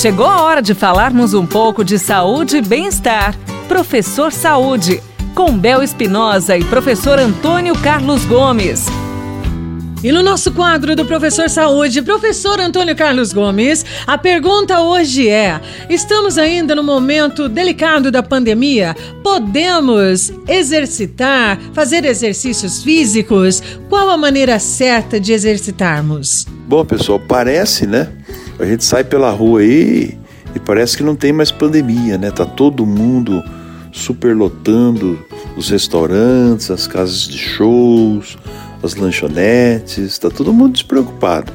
Chegou a hora de falarmos um pouco de saúde e bem-estar. Professor Saúde, com Bel Espinosa e professor Antônio Carlos Gomes. E no nosso quadro do Professor Saúde, professor Antônio Carlos Gomes, a pergunta hoje é: estamos ainda no momento delicado da pandemia? Podemos exercitar, fazer exercícios físicos? Qual a maneira certa de exercitarmos? Bom, pessoal, parece, né? A gente sai pela rua aí e parece que não tem mais pandemia, né? Tá todo mundo superlotando os restaurantes, as casas de shows, as lanchonetes, está todo mundo despreocupado.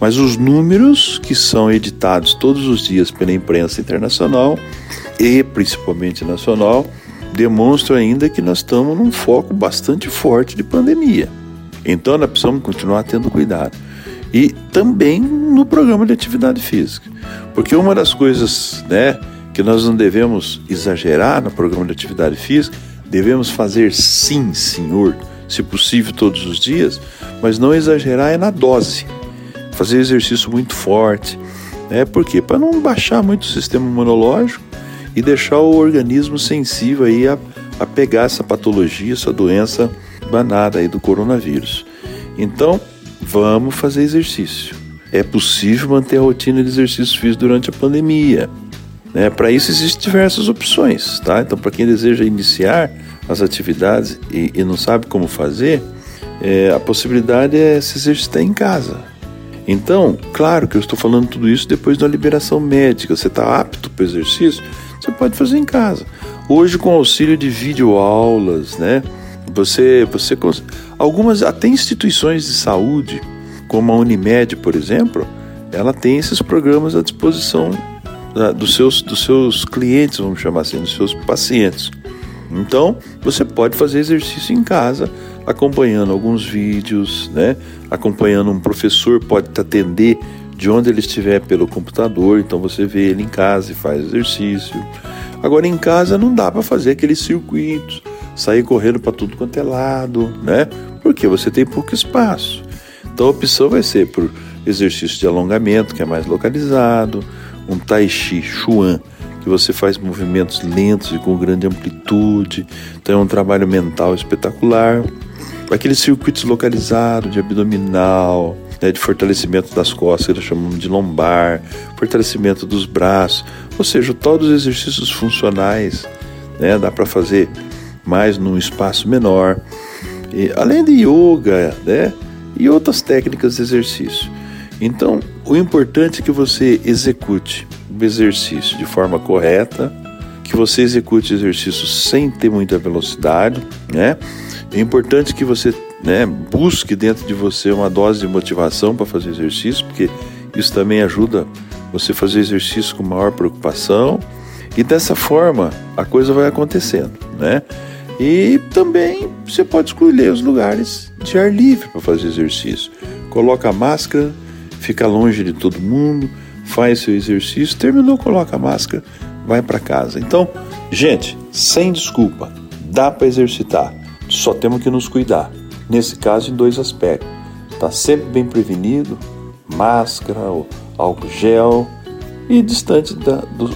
Mas os números que são editados todos os dias pela imprensa internacional e principalmente nacional demonstram ainda que nós estamos num foco bastante forte de pandemia. Então nós precisamos continuar tendo cuidado. E também no programa de atividade física. Porque uma das coisas né, que nós não devemos exagerar no programa de atividade física, devemos fazer sim, senhor, se possível todos os dias, mas não exagerar é na dose. Fazer exercício muito forte. Né? Por quê? Para não baixar muito o sistema imunológico e deixar o organismo sensível aí a, a pegar essa patologia, essa doença danada aí do coronavírus. Então, vamos fazer exercício. É possível manter a rotina de exercício físico durante a pandemia. Né? Para isso existem diversas opções, tá? Então, para quem deseja iniciar, as atividades e, e não sabe como fazer, é, a possibilidade é se exercitar em casa. Então, claro que eu estou falando tudo isso depois da liberação médica. Você está apto para o exercício, você pode fazer em casa. Hoje, com auxílio de videoaulas, né? Você, você, algumas até instituições de saúde, como a Unimed, por exemplo, ela tem esses programas à disposição dos, seus, dos seus clientes, vamos chamar assim, dos seus pacientes. Então, você pode fazer exercício em casa, acompanhando alguns vídeos, né? Acompanhando um professor, pode te atender de onde ele estiver pelo computador, então você vê ele em casa e faz exercício. Agora em casa não dá para fazer aqueles circuitos, sair correndo para tudo quanto é lado, né? Porque você tem pouco espaço. Então a opção vai ser por exercício de alongamento, que é mais localizado, um tai chi chuan, que você faz movimentos lentos e com grande amplitude. Então é um trabalho mental espetacular. Aqueles circuitos localizados de abdominal, né, de fortalecimento das costas, que nós chamamos de lombar, fortalecimento dos braços, ou seja, todos os exercícios funcionais, né, dá para fazer mais num espaço menor. E, além de yoga, né, e outras técnicas de exercício. Então, o importante é que você execute o exercício de forma correta, que você execute o exercício sem ter muita velocidade, né? É importante que você né, busque dentro de você uma dose de motivação para fazer exercício, porque isso também ajuda você a fazer exercício com maior preocupação. E dessa forma a coisa vai acontecendo, né? E também você pode escolher os lugares de ar livre para fazer exercício. Coloca a máscara, fica longe de todo mundo, faz seu exercício, terminou, coloca a máscara, vai para casa. Então, gente, sem desculpa, dá para exercitar, só temos que nos cuidar. Nesse caso, em dois aspectos: está sempre bem prevenido, máscara, álcool gel e distante da, do,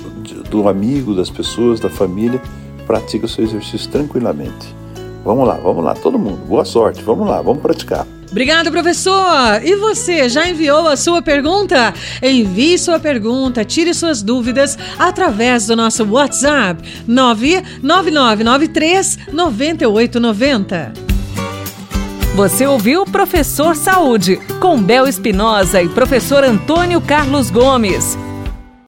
do amigo, das pessoas, da família, pratica o seu exercício tranquilamente. Vamos lá, vamos lá, todo mundo. Boa sorte, vamos lá, vamos praticar. Obrigado, professor! E você, já enviou a sua pergunta? Envie sua pergunta, tire suas dúvidas através do nosso WhatsApp 99993 9890. Você ouviu Professor Saúde, com Bel Espinosa e professor Antônio Carlos Gomes.